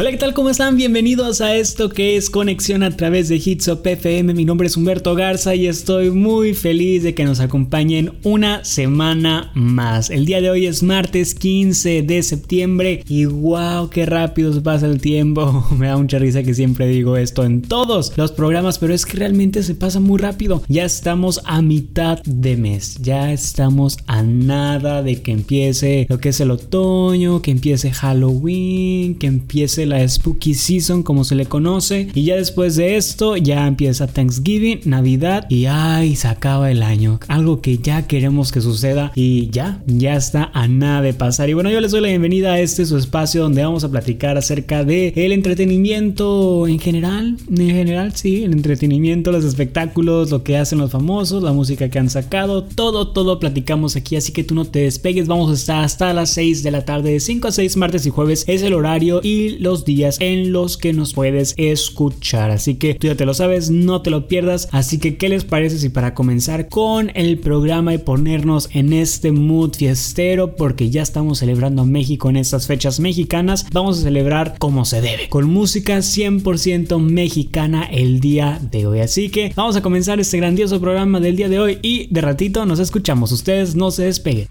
Hola, ¿qué tal? ¿Cómo están? Bienvenidos a esto que es Conexión a través de Hitsop FM. Mi nombre es Humberto Garza y estoy muy feliz de que nos acompañen una semana más. El día de hoy es martes 15 de septiembre y wow, qué rápido se pasa el tiempo. Me da mucha risa que siempre digo esto en todos los programas, pero es que realmente se pasa muy rápido. Ya estamos a mitad de mes, ya estamos a nada de que empiece lo que es el otoño, que empiece Halloween, que empiece la Spooky Season como se le conoce. Y ya después de esto ya empieza Thanksgiving, Navidad y ay, se acaba el año. Algo que ya queremos que suceda y ya, ya está a nada de pasar. Y bueno, yo les doy la bienvenida a este su espacio donde vamos a platicar acerca de el entretenimiento en general. En general, sí, el entretenimiento, los espectáculos, lo que hacen los famosos, la música que han sacado, todo, todo platicamos aquí. Así que tú no te despegues, vamos a estar hasta las 6 de la tarde, de 5 a 6 martes y jueves es el horario y los días en los que nos puedes escuchar. Así que tú ya te lo sabes, no te lo pierdas. Así que, ¿qué les parece si para comenzar con el programa y ponernos en este mood fiestero? Porque ya estamos celebrando México en estas fechas mexicanas. Vamos a celebrar como se debe, con música 100% mexicana el día de hoy. Así que vamos a comenzar este grandioso programa del día de hoy y de ratito nos escuchamos. Ustedes no se despeguen.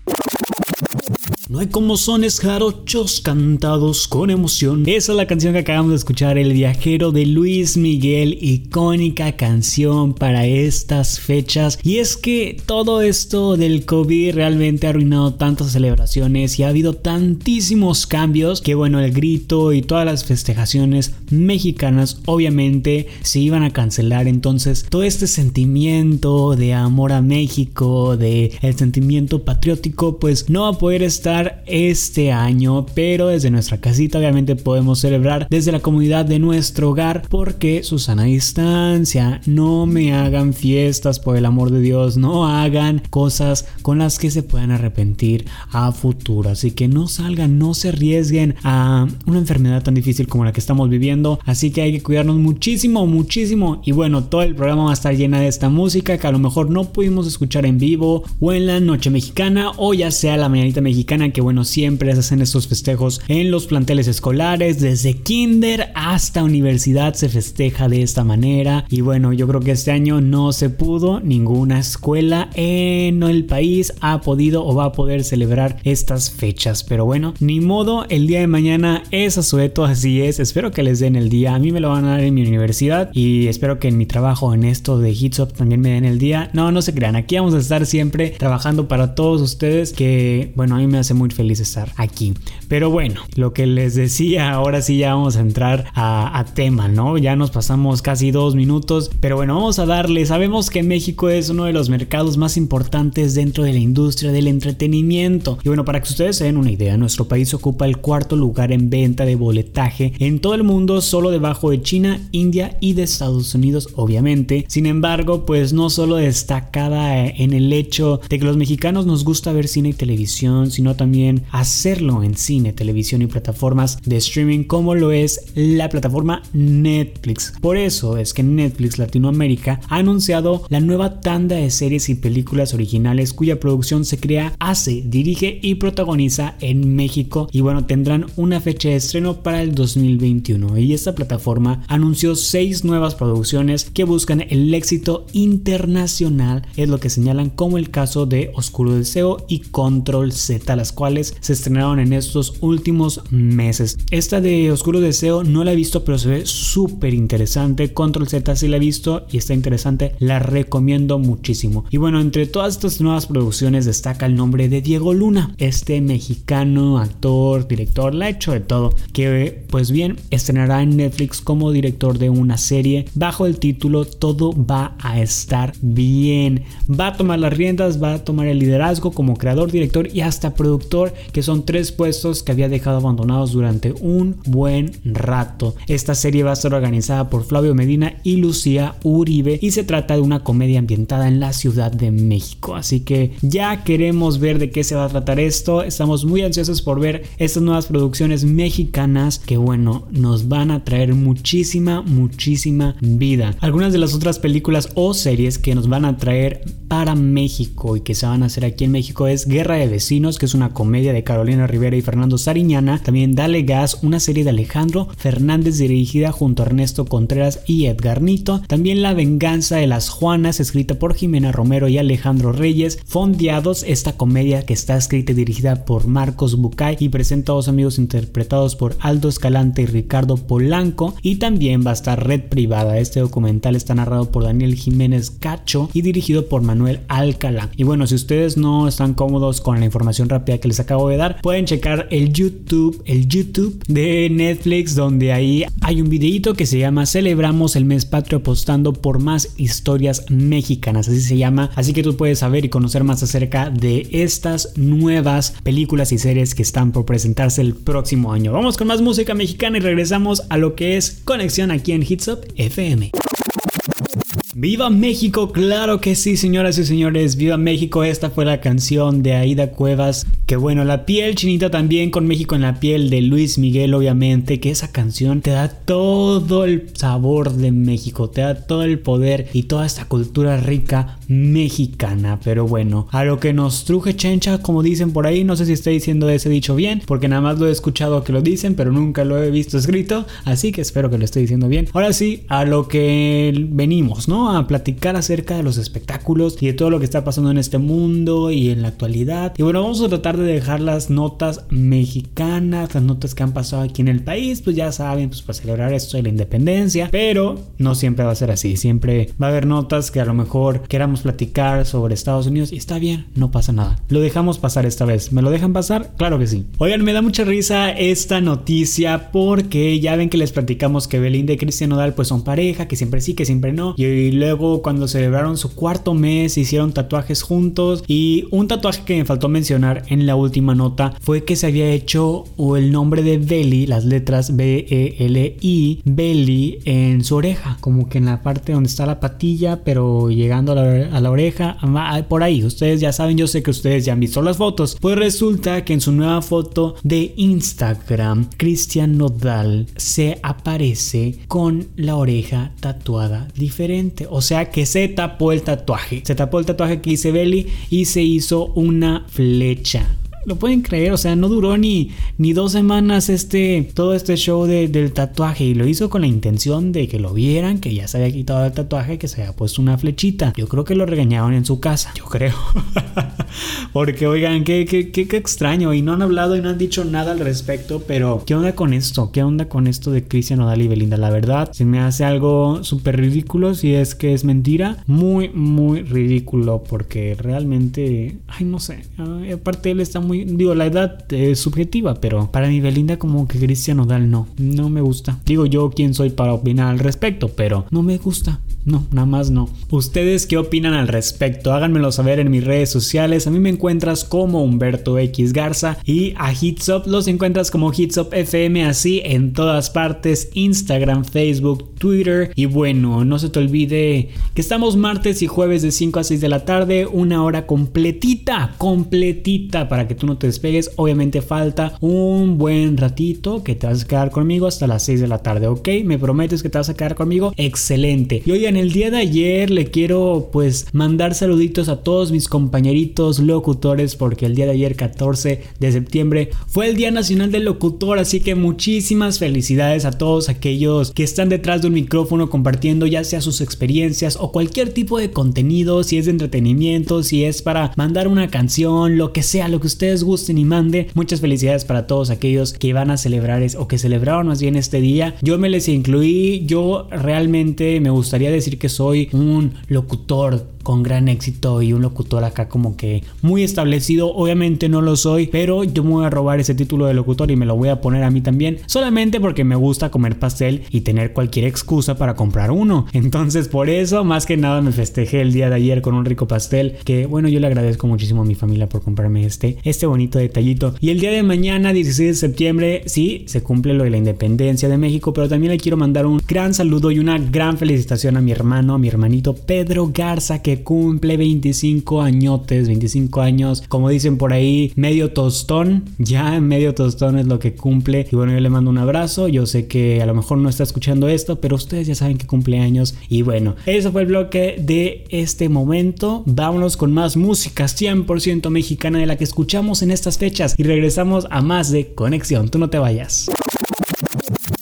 No hay como sones jarochos cantados con emoción. Esa es la canción que acabamos de escuchar, El viajero de Luis Miguel, icónica canción para estas fechas. Y es que todo esto del COVID realmente ha arruinado tantas celebraciones y ha habido tantísimos cambios que bueno, el grito y todas las festejaciones mexicanas obviamente se iban a cancelar. Entonces todo este sentimiento de amor a México, de el sentimiento patriótico, pues no va a poder estar este año, pero desde nuestra casita obviamente podemos celebrar desde la comunidad de nuestro hogar porque Susana distancia, no me hagan fiestas por el amor de Dios, no hagan cosas con las que se puedan arrepentir a futuro, así que no salgan, no se arriesguen a una enfermedad tan difícil como la que estamos viviendo, así que hay que cuidarnos muchísimo, muchísimo. Y bueno, todo el programa va a estar llena de esta música que a lo mejor no pudimos escuchar en vivo o en la noche mexicana o ya sea la mañanita mexicana que bueno, siempre se hacen estos festejos en los planteles escolares, desde kinder hasta universidad se festeja de esta manera. Y bueno, yo creo que este año no se pudo, ninguna escuela en el país ha podido o va a poder celebrar estas fechas. Pero bueno, ni modo, el día de mañana es asueto, así es. Espero que les den el día. A mí me lo van a dar en mi universidad y espero que en mi trabajo en esto de Hitsop también me den el día. No, no se crean, aquí vamos a estar siempre trabajando para todos ustedes que, bueno, a mí me hace muy feliz estar aquí. Pero bueno, lo que les decía, ahora sí ya vamos a entrar a, a, tema, ¿no? Ya nos pasamos casi dos minutos, pero bueno, vamos a darle. Sabemos que México es uno de los mercados más importantes dentro de la industria del entretenimiento. Y bueno, para que ustedes se den una idea, nuestro país ocupa el cuarto lugar en venta de boletaje en todo el mundo, solo debajo de China, India y de Estados Unidos, obviamente. Sin embargo, pues no solo destacada en el hecho de que los mexicanos nos gusta ver cine y televisión, sino también hacerlo en cine, televisión y plataformas de streaming como lo es la plataforma Netflix. Por eso es que Netflix Latinoamérica ha anunciado la nueva tanda de series y películas originales cuya producción se crea, hace, dirige y protagoniza en México y bueno, tendrán una fecha de estreno para el 2021 y esta plataforma anunció seis nuevas producciones que buscan el éxito internacional, es lo que señalan como el caso de Oscuro Deseo y Control Z, cuales se estrenaron en estos últimos meses. Esta de Oscuro Deseo no la he visto, pero se ve súper interesante. Control Z sí la he visto y está interesante. La recomiendo muchísimo. Y bueno, entre todas estas nuevas producciones destaca el nombre de Diego Luna, este mexicano, actor, director, la ha hecho de todo, que pues bien estrenará en Netflix como director de una serie bajo el título Todo va a estar bien. Va a tomar las riendas, va a tomar el liderazgo como creador, director y hasta productor que son tres puestos que había dejado abandonados durante un buen rato. Esta serie va a estar organizada por Flavio Medina y Lucía Uribe y se trata de una comedia ambientada en la Ciudad de México. Así que ya queremos ver de qué se va a tratar esto. Estamos muy ansiosos por ver estas nuevas producciones mexicanas que bueno, nos van a traer muchísima, muchísima vida. Algunas de las otras películas o series que nos van a traer para México y que se van a hacer aquí en México es Guerra de Vecinos, que es una comedia de Carolina Rivera y Fernando Sariñana. También Dale Gas, una serie de Alejandro Fernández dirigida junto a Ernesto Contreras y Edgar Nito. También La Venganza de las Juanas, escrita por Jimena Romero y Alejandro Reyes. Fondeados, esta comedia que está escrita y dirigida por Marcos Bucay y presenta a dos amigos interpretados por Aldo Escalante y Ricardo Polanco. Y también va a estar Red Privada. Este documental está narrado por Daniel Jiménez Cacho y dirigido por Manuel Alcalá. Y bueno, si ustedes no están cómodos con la información rápida que les acabo de dar, pueden checar el YouTube, el YouTube de Netflix, donde ahí hay un videito que se llama Celebramos el mes patrio apostando por más historias mexicanas, así se llama. Así que tú puedes saber y conocer más acerca de estas nuevas películas y series que están por presentarse el próximo año. Vamos con más música mexicana y regresamos a lo que es conexión aquí en Hitsop FM. ¡Viva México! Claro que sí, señoras y señores. ¡Viva México! Esta fue la canción de Aida Cuevas. Que bueno, la piel chinita también con México en la piel de Luis Miguel, obviamente. Que esa canción te da todo el sabor de México, te da todo el poder y toda esta cultura rica mexicana. Pero bueno, a lo que nos truje chencha, como dicen por ahí. No sé si estoy diciendo ese dicho bien, porque nada más lo he escuchado que lo dicen, pero nunca lo he visto escrito. Así que espero que lo esté diciendo bien. Ahora sí, a lo que venimos, ¿no? A platicar acerca de los espectáculos y de todo lo que está pasando en este mundo y en la actualidad. Y bueno, vamos a tratar de dejar las notas mexicanas, las notas que han pasado aquí en el país, pues ya saben, pues para celebrar esto de la independencia, pero no siempre va a ser así, siempre va a haber notas que a lo mejor queramos platicar sobre Estados Unidos y está bien, no pasa nada. Lo dejamos pasar esta vez. ¿Me lo dejan pasar? Claro que sí. Oigan, me da mucha risa esta noticia porque ya ven que les platicamos que Belinda y Cristian Nodal pues son pareja, que siempre sí, que siempre no. Y luego cuando celebraron su cuarto mes hicieron tatuajes juntos y un tatuaje que me faltó mencionar en la última nota fue que se había hecho el nombre de Belly, las letras B-E-L-I, Belly en su oreja, como que en la parte donde está la patilla, pero llegando a la, a la oreja, por ahí, ustedes ya saben, yo sé que ustedes ya han visto las fotos, pues resulta que en su nueva foto de Instagram, Cristian Nodal se aparece con la oreja tatuada diferente, o sea que se tapó el tatuaje. Se tapó el tatuaje que hice Belly y se hizo una flecha lo pueden creer, o sea, no duró ni, ni dos semanas este, todo este show del tatuaje y lo hizo con la intención de que lo vieran, que ya se había quitado el tatuaje, que se había puesto una flechita. Yo creo que lo regañaron en su casa, yo creo. Porque oigan, qué, qué, qué, extraño y no han hablado y no han dicho nada al respecto, pero ¿qué onda con esto? ¿Qué onda con esto de Cristian Odal y Belinda? La verdad, se me hace algo súper ridículo si es que es mentira. Muy, muy ridículo porque realmente, ay, no sé. Aparte él está muy digo, la edad es subjetiva, pero para mi Belinda como que Cristian Nodal no, no me gusta. Digo yo quién soy para opinar al respecto, pero no me gusta. No, nada más no. ¿Ustedes qué opinan al respecto? Háganmelo saber en mis redes sociales. A mí me encuentras como Humberto X Garza y a Hitsop los encuentras como Hitsop FM así en todas partes, Instagram, Facebook, Twitter y bueno, no se te olvide que estamos martes y jueves de 5 a 6 de la tarde, una hora completita, completita para que tú no te despegues. Obviamente falta un buen ratito que te vas a quedar conmigo hasta las 6 de la tarde, ¿ok? ¿Me prometes que te vas a quedar conmigo? Excelente. Y en el día de ayer le quiero pues mandar saluditos a todos mis compañeritos locutores porque el día de ayer 14 de septiembre fue el Día Nacional del Locutor, así que muchísimas felicidades a todos aquellos que están detrás de un micrófono compartiendo ya sea sus experiencias o cualquier tipo de contenido, si es de entretenimiento, si es para mandar una canción, lo que sea, lo que ustedes gusten y mande. Muchas felicidades para todos aquellos que van a celebrar o que celebraron más bien este día. Yo me les incluí, yo realmente me gustaría decir que soy un locutor con gran éxito y un locutor acá como que muy establecido. Obviamente no lo soy, pero yo me voy a robar ese título de locutor y me lo voy a poner a mí también, solamente porque me gusta comer pastel y tener cualquier excusa para comprar uno. Entonces por eso más que nada me festejé el día de ayer con un rico pastel que bueno yo le agradezco muchísimo a mi familia por comprarme este, este bonito detallito. Y el día de mañana 16 de septiembre sí se cumple lo de la independencia de México, pero también le quiero mandar un gran saludo y una gran felicitación a mi hermano, a mi hermanito Pedro Garza que cumple 25 añotes, 25 años, como dicen por ahí, medio tostón, ya medio tostón es lo que cumple. Y bueno, yo le mando un abrazo, yo sé que a lo mejor no está escuchando esto, pero ustedes ya saben que cumple años. Y bueno, eso fue el bloque de este momento. Vámonos con más música 100% mexicana de la que escuchamos en estas fechas y regresamos a más de Conexión. Tú no te vayas.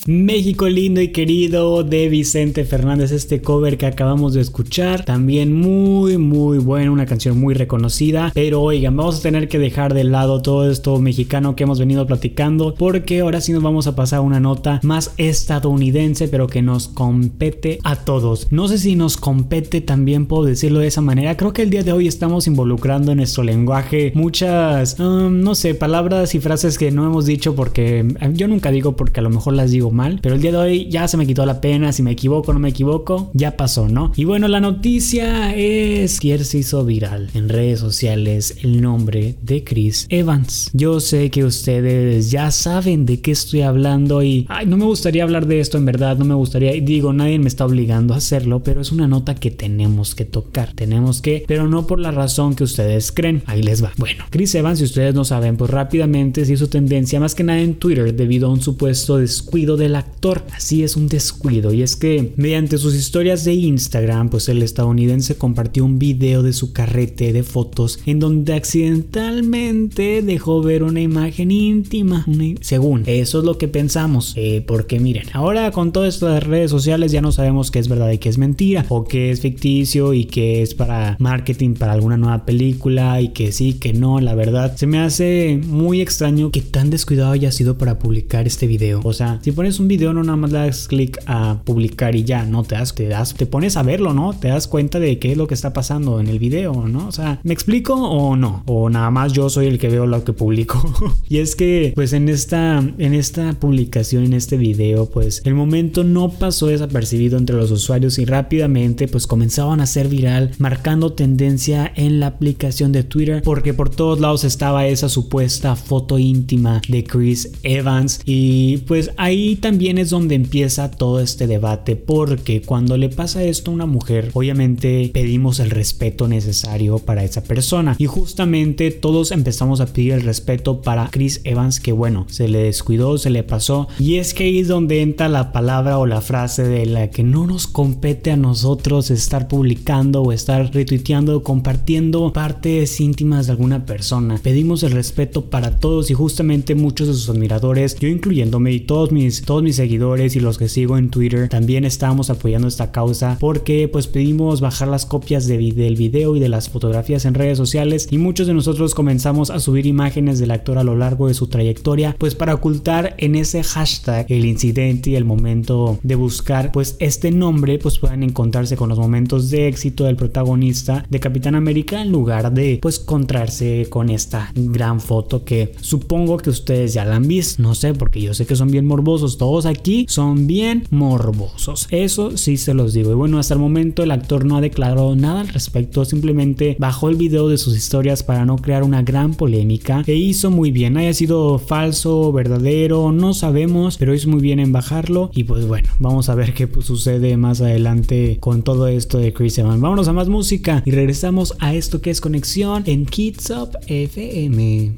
México lindo y querido de Vicente Fernández, este cover que acabamos de escuchar, también muy muy bueno, una canción muy reconocida, pero oigan, vamos a tener que dejar de lado todo esto mexicano que hemos venido platicando, porque ahora sí nos vamos a pasar a una nota más estadounidense, pero que nos compete a todos. No sé si nos compete también, puedo decirlo de esa manera, creo que el día de hoy estamos involucrando en nuestro lenguaje muchas, um, no sé, palabras y frases que no hemos dicho porque yo nunca digo porque a lo mejor las digo pero el día de hoy ya se me quitó la pena, si me equivoco o no me equivoco, ya pasó, ¿no? Y bueno, la noticia es que se hizo viral en redes sociales el nombre de Chris Evans. Yo sé que ustedes ya saben de qué estoy hablando y ay, no me gustaría hablar de esto en verdad, no me gustaría, digo, nadie me está obligando a hacerlo, pero es una nota que tenemos que tocar, tenemos que, pero no por la razón que ustedes creen. Ahí les va. Bueno, Chris Evans, si ustedes no saben, pues rápidamente se hizo tendencia más que nada en Twitter debido a un supuesto descuido de del actor. Así es un descuido y es que mediante sus historias de Instagram, pues el estadounidense compartió un video de su carrete de fotos en donde accidentalmente dejó ver una imagen íntima. Según, eso es lo que pensamos. Eh, porque miren, ahora con todas estas redes sociales ya no sabemos qué es verdad y qué es mentira, o qué es ficticio y qué es para marketing para alguna nueva película y que sí, que no, la verdad. Se me hace muy extraño que tan descuidado haya sido para publicar este video. O sea, si pones un video no nada más le das clic a publicar y ya, no te das, te das, te pones a verlo, ¿no? Te das cuenta de qué es lo que está pasando en el video, ¿no? O sea, ¿me explico o no? O nada más yo soy el que veo lo que publico. y es que, pues en esta, en esta publicación, en este video, pues el momento no pasó desapercibido entre los usuarios y rápidamente, pues comenzaban a ser viral, marcando tendencia en la aplicación de Twitter, porque por todos lados estaba esa supuesta foto íntima de Chris Evans y pues ahí también es donde empieza todo este debate porque cuando le pasa esto a una mujer, obviamente pedimos el respeto necesario para esa persona y justamente todos empezamos a pedir el respeto para Chris Evans que bueno, se le descuidó, se le pasó y es que ahí es donde entra la palabra o la frase de la que no nos compete a nosotros estar publicando o estar retuiteando o compartiendo partes íntimas de alguna persona. Pedimos el respeto para todos y justamente muchos de sus admiradores, yo incluyéndome y todos mis mis seguidores y los que sigo en Twitter también estamos apoyando esta causa porque pues pedimos bajar las copias de, del video y de las fotografías en redes sociales y muchos de nosotros comenzamos a subir imágenes del actor a lo largo de su trayectoria pues para ocultar en ese hashtag el incidente y el momento de buscar pues este nombre pues puedan encontrarse con los momentos de éxito del protagonista de Capitán América en lugar de pues encontrarse con esta gran foto que supongo que ustedes ya la han visto. No sé porque yo sé que son bien morbosos todos aquí son bien morbosos. Eso sí se los digo. Y bueno, hasta el momento el actor no ha declarado nada al respecto, simplemente bajó el video de sus historias para no crear una gran polémica e hizo muy bien. Haya sido falso verdadero, no sabemos, pero hizo muy bien en bajarlo. Y pues bueno, vamos a ver qué sucede más adelante con todo esto de Chris Evans. Vámonos a más música y regresamos a esto que es conexión en Kids Up FM.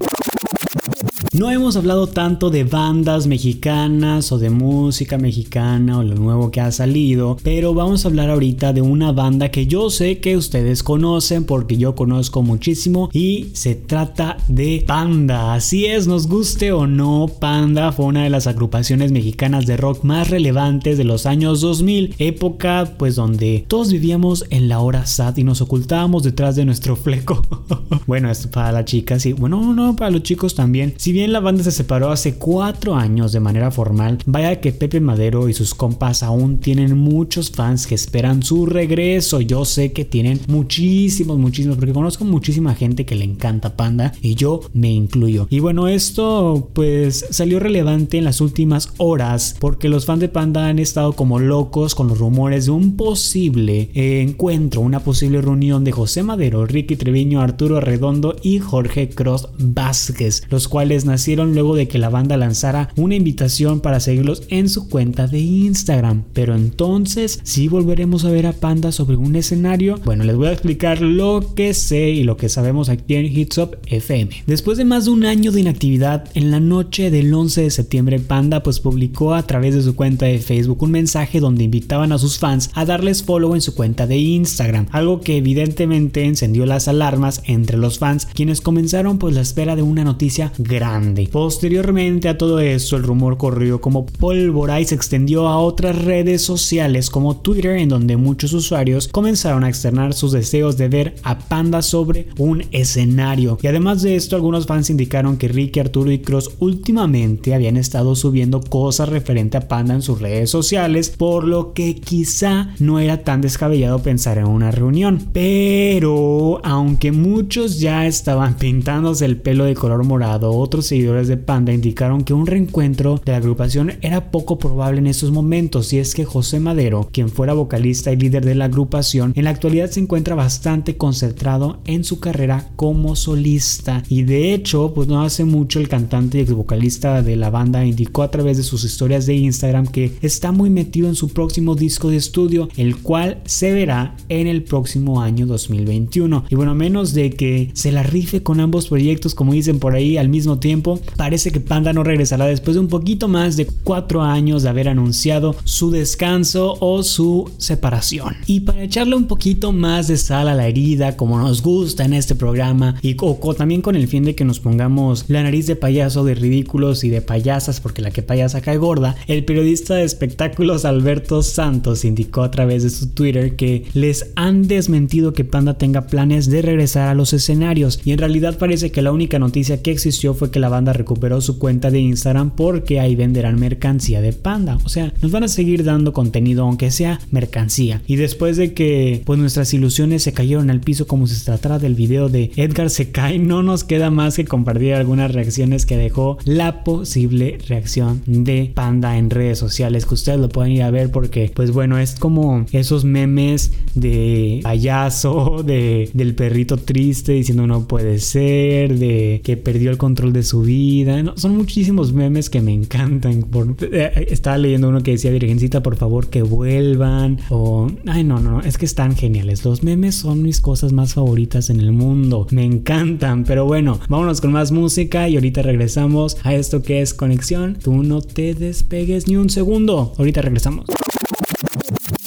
No hemos hablado tanto de bandas mexicanas o de música mexicana o lo nuevo que ha salido, pero vamos a hablar ahorita de una banda que yo sé que ustedes conocen porque yo conozco muchísimo y se trata de Panda. Así es, nos guste o no, Panda fue una de las agrupaciones mexicanas de rock más relevantes de los años 2000, época pues donde todos vivíamos en la hora sad y nos ocultábamos detrás de nuestro fleco. bueno, esto para las chicas y bueno, no, para los chicos también. Si bien la banda se separó hace cuatro años de manera formal, vaya que Pepe Madero y sus compas aún tienen muchos fans que esperan su regreso. Yo sé que tienen muchísimos, muchísimos, porque conozco muchísima gente que le encanta Panda y yo me incluyo. Y bueno, esto pues salió relevante en las últimas horas porque los fans de Panda han estado como locos con los rumores de un posible encuentro, una posible reunión de José Madero, Ricky Treviño, Arturo Redondo y Jorge Cross Vázquez, los cuales nacieron luego de que la banda lanzara una invitación para seguirlos en su cuenta de Instagram. Pero entonces, si volveremos a ver a Panda sobre un escenario, bueno, les voy a explicar lo que sé y lo que sabemos aquí en Hitsop FM. Después de más de un año de inactividad, en la noche del 11 de septiembre, Panda pues publicó a través de su cuenta de Facebook un mensaje donde invitaban a sus fans a darles follow en su cuenta de Instagram, algo que evidentemente encendió las alarmas entre los fans, quienes comenzaron pues la espera de una noticia grande. Posteriormente a todo eso, el rumor corrió como pólvora y se extendió a otras redes sociales como Twitter, en donde muchos usuarios comenzaron a externar sus deseos de ver a Panda sobre un escenario. Y además de esto, algunos fans indicaron que Ricky, Arturo y Cross últimamente habían estado subiendo cosas referente a Panda en sus redes sociales, por lo que quizá no era tan descabellado pensar en una reunión. Pero aunque muchos ya estaban pintándose el pelo de color morado, otros seguidores de Panda indicaron que un reencuentro de la agrupación era poco probable en estos momentos y es que José Madero, quien fuera vocalista y líder de la agrupación, en la actualidad se encuentra bastante concentrado en su carrera como solista. Y de hecho pues no hace mucho el cantante y ex vocalista de la banda indicó a través de sus historias de Instagram que está muy metido en su próximo disco de estudio el cual se verá en el próximo año 2021 y bueno a menos de que se la rife con ambos proyectos como dicen por ahí al mismo tiempo parece que Panda no regresará después de un poquito más de cuatro años de haber anunciado su descanso o su separación. Y para echarle un poquito más de sal a la herida, como nos gusta en este programa, y también con el fin de que nos pongamos la nariz de payaso, de ridículos y de payasas, porque la que payasa cae gorda, el periodista de espectáculos Alberto Santos indicó a través de su Twitter que les han desmentido que Panda tenga planes de regresar a los escenarios, y en realidad parece que la única noticia que existió fue que la banda recuperó su cuenta de Instagram porque ahí venderán mercancía de Panda. O sea, nos van a seguir dando contenido aunque sea mercancía. Y después de que pues nuestras ilusiones se cayeron al piso como se tratara del video de Edgar se cae, no nos queda más que compartir algunas reacciones que dejó la posible reacción de Panda en redes sociales que ustedes lo pueden ir a ver porque pues bueno, es como esos memes de payaso, de del perrito triste diciendo no puede ser, de que perdió el control de su vida. son muchísimos memes que me encantan. Por, eh, estaba leyendo uno que decía, Virgencita, por favor que vuelvan. O, ay, no, no, es que están geniales. Los memes son mis cosas más favoritas en el mundo. Me encantan. Pero bueno, vámonos con más música y ahorita regresamos a esto que es conexión. Tú no te despegues ni un segundo. Ahorita regresamos.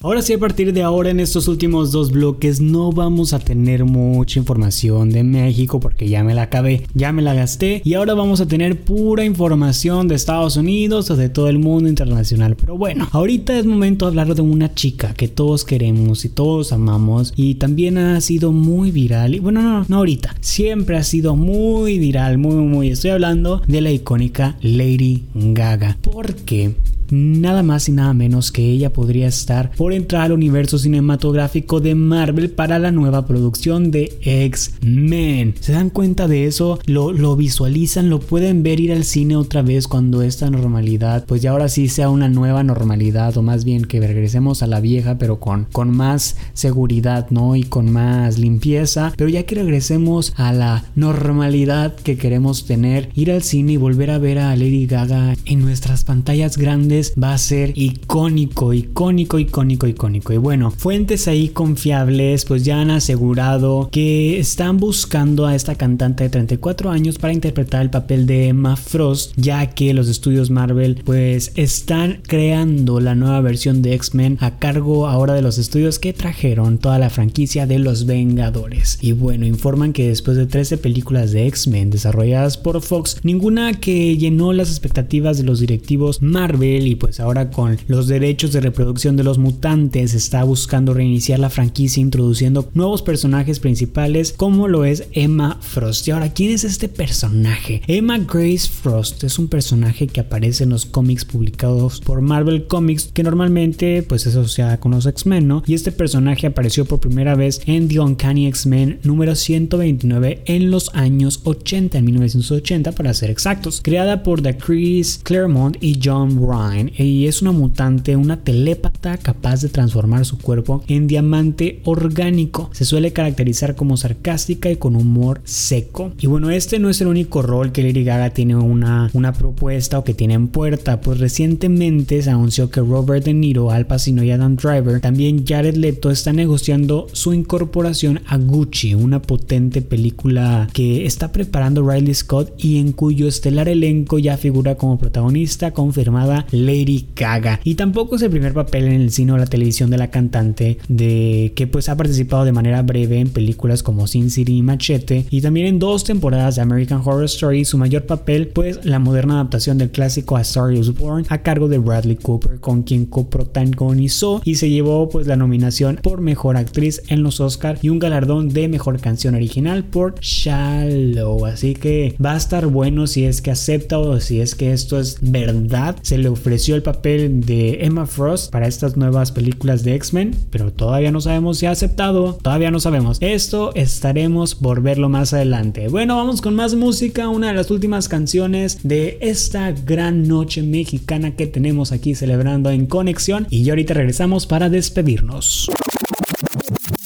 Ahora sí, a partir de ahora en estos últimos dos bloques no vamos a tener mucha información de México porque ya me la acabé, ya me la gasté y ahora vamos a tener pura información de Estados Unidos o de todo el mundo internacional. Pero bueno, ahorita es momento de hablar de una chica que todos queremos y todos amamos y también ha sido muy viral. Y bueno, no, no ahorita, siempre ha sido muy viral, muy, muy. Estoy hablando de la icónica Lady Gaga. Porque nada más y nada menos que ella podría estar por entrar al universo cinematográfico de Marvel para la nueva producción de X-Men. ¿Se dan cuenta de eso? Lo, lo visualizan, lo pueden ver ir al cine otra vez cuando esta normalidad, pues ya ahora sí sea una nueva normalidad o más bien que regresemos a la vieja pero con, con más seguridad, ¿no? Y con más limpieza, pero ya que regresemos a la normalidad que queremos tener, ir al cine y volver a ver a Lady Gaga en nuestras pantallas grandes va a ser icónico, icónico, icónico, icónico. Y bueno, fuentes ahí confiables pues ya han asegurado que están buscando a esta cantante de 34 años para interpretar el papel de Emma Frost, ya que los estudios Marvel pues están creando la nueva versión de X-Men a cargo ahora de los estudios que trajeron toda la franquicia de los Vengadores. Y bueno, informan que después de 13 películas de X-Men desarrolladas por Fox, ninguna que llenó las expectativas de los directivos Marvel y pues ahora con los derechos de reproducción de los mutantes está buscando reiniciar la franquicia introduciendo nuevos personajes principales como lo es Emma Frost. Y ahora, ¿quién es este personaje? Emma Grace Frost es un personaje que aparece en los cómics publicados por Marvel Comics que normalmente pues es asociada con los X-Men, ¿no? Y este personaje apareció por primera vez en The Uncanny X-Men número 129 en los años 80, en 1980 para ser exactos, creada por The Chris Claremont y John Ryan y es una mutante, una telépata capaz de transformar su cuerpo en diamante orgánico. Se suele caracterizar como sarcástica y con humor seco. Y bueno, este no es el único rol que Lady Gaga tiene una, una propuesta o que tiene en puerta, pues recientemente se anunció que Robert De Niro, Al Pacino y Adam Driver, también Jared Leto está negociando su incorporación a Gucci, una potente película que está preparando Riley Scott y en cuyo estelar elenco ya figura como protagonista confirmada Lady Gaga. Y tampoco es el primer papel en el cine o la televisión de la cantante de que pues ha participado de manera breve en películas como Sin City y Machete. Y también en dos temporadas de American Horror Story su mayor papel pues la moderna adaptación del clásico A Star Is Born a cargo de Bradley Cooper con quien coprotagonizó y se llevó pues la nominación por mejor actriz en los Oscar y un galardón de mejor canción original por Shallow. Así que va a estar bueno si es que acepta o si es que esto es verdad. Se le ofreció el papel de Emma Frost para estas nuevas películas de X-Men pero todavía no sabemos si ha aceptado todavía no sabemos. Esto estaremos por verlo más adelante. Bueno vamos con más música. Una de las últimas canciones de esta gran noche mexicana que tenemos aquí celebrando en conexión. Y ya ahorita regresamos para despedirnos.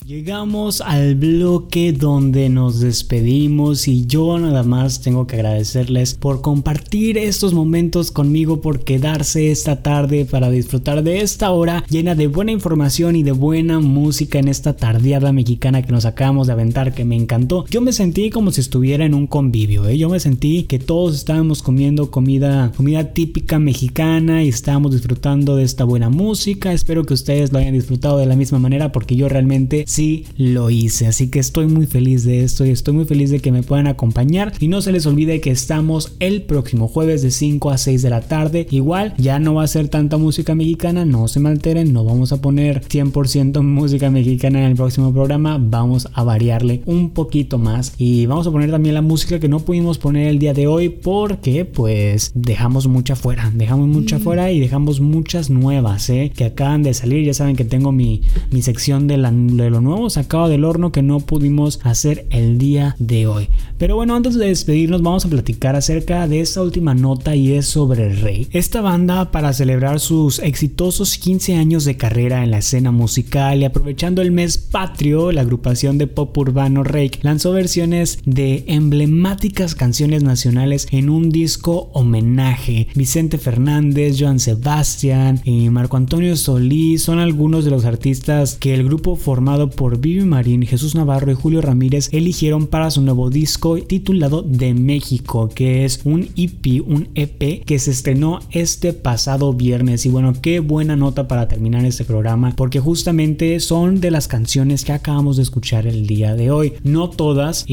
Llegamos al bloque donde nos despedimos y yo nada más tengo que agradecerles por compartir estos momentos conmigo, por quedarse esta tarde para disfrutar de esta hora llena de buena información y de buena música en esta tardeada mexicana que nos acabamos de aventar que me encantó. Yo me sentí como si estuviera en un convivio, ¿eh? yo me sentí que todos estábamos comiendo comida, comida típica mexicana y estábamos disfrutando de esta buena música. Espero que ustedes lo hayan disfrutado de la misma manera porque yo realmente sí lo hice. Así que estoy muy feliz de esto y estoy muy feliz de que me puedan acompañar. Y no se les olvide que estamos el próximo jueves de 5 a 6 de la tarde. Igual ya no va a ser tanta música mexicana, no se me alteren, no vamos a poner 100% música mexicana en el próximo programa. Vamos a variarle un poquito más y vamos a poner también la música que no pudimos poner el día de hoy porque pues dejamos mucha fuera, dejamos mucha fuera y dejamos muchas nuevas ¿eh? que acaban de salir. Ya saben que tengo mi, mi sección de, la, de lo nuevo sacado del horno que no pudimos hacer el día de hoy. Pero bueno, antes de despedirnos vamos a platicar acerca de esta última nota y es sobre Rey. Esta banda para celebrar sus exitosos 15 años de carrera en la escena musical y aprovechando el mes patrio, la agrupación de pop urbano Rey lanzó versiones de emblemáticas canciones nacionales en un disco homenaje. Vicente Fernández, Joan Sebastián y Marco Antonio Solís son algunos de los artistas que el grupo formado por Vivi Marín, Jesús Navarro y Julio Ramírez eligieron para su nuevo disco titulado De México, que es un EP, un EP que se estrenó este pasado viernes. Y bueno, qué buena nota para terminar este programa, porque justamente son de las canciones que acabamos de escuchar el día de hoy. No todas,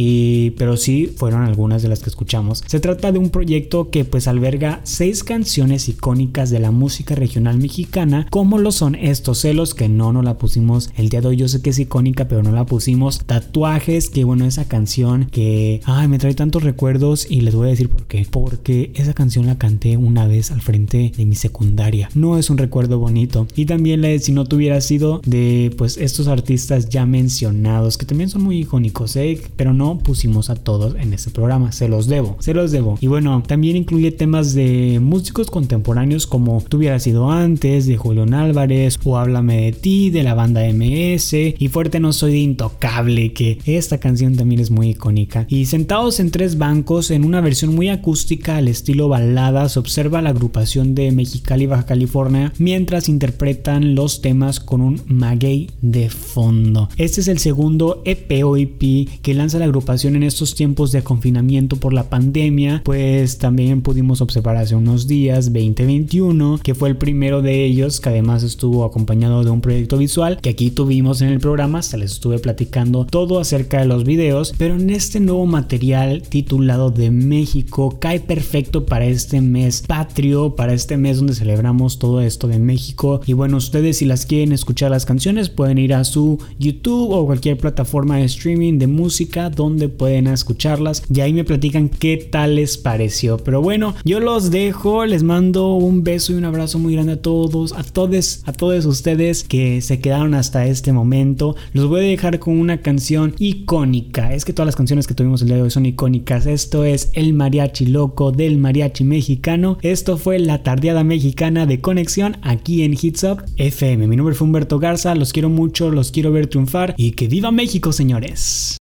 pero sí fueron algunas de las que escuchamos. Se trata de un proyecto que pues alberga seis canciones icónicas de la música regional mexicana, como lo son estos celos, que no nos la pusimos el día de hoy. Yo sé que es icónica, pero no la pusimos. Tatuajes, que bueno, esa canción que, ay, me trae tantos recuerdos y les voy a decir por qué. Porque esa canción la canté una vez al frente de mi secundaria. No es un recuerdo bonito. Y también la de si no tuviera sido de pues estos artistas ya mencionados, que también son muy icónicos, ¿eh? pero no pusimos a todos en este programa. Se los debo, se los debo. Y bueno, también incluye temas de músicos contemporáneos como Tuviera sido antes, de Julián Álvarez, o Háblame de ti, de la banda MS, y No soy de Intocable, que esta canción también es muy icónica. Y sentados en tres bancos, en una versión muy acústica al estilo balada, se observa la agrupación de Mexicali, Baja California, mientras interpretan los temas con un maguey de fondo. Este es el segundo EP EP que lanza la agrupación en estos tiempos de confinamiento por la pandemia, pues también pudimos observar hace unos días, 2021, que fue el primero de ellos, que además estuvo acompañado de un proyecto visual que aquí tuvimos en el programa programas, se les estuve platicando todo acerca de los videos, pero en este nuevo material titulado de México cae perfecto para este mes patrio, para este mes donde celebramos todo esto de México. Y bueno, ustedes si las quieren escuchar las canciones pueden ir a su YouTube o cualquier plataforma de streaming de música donde pueden escucharlas y ahí me platican qué tal les pareció. Pero bueno, yo los dejo, les mando un beso y un abrazo muy grande a todos, a todos, a todos ustedes que se quedaron hasta este momento. Los voy a dejar con una canción icónica. Es que todas las canciones que tuvimos el día de hoy son icónicas. Esto es El Mariachi Loco del Mariachi Mexicano. Esto fue la tardeada mexicana de conexión aquí en Hits Up FM. Mi nombre fue Humberto Garza, los quiero mucho, los quiero ver triunfar y que viva México, señores.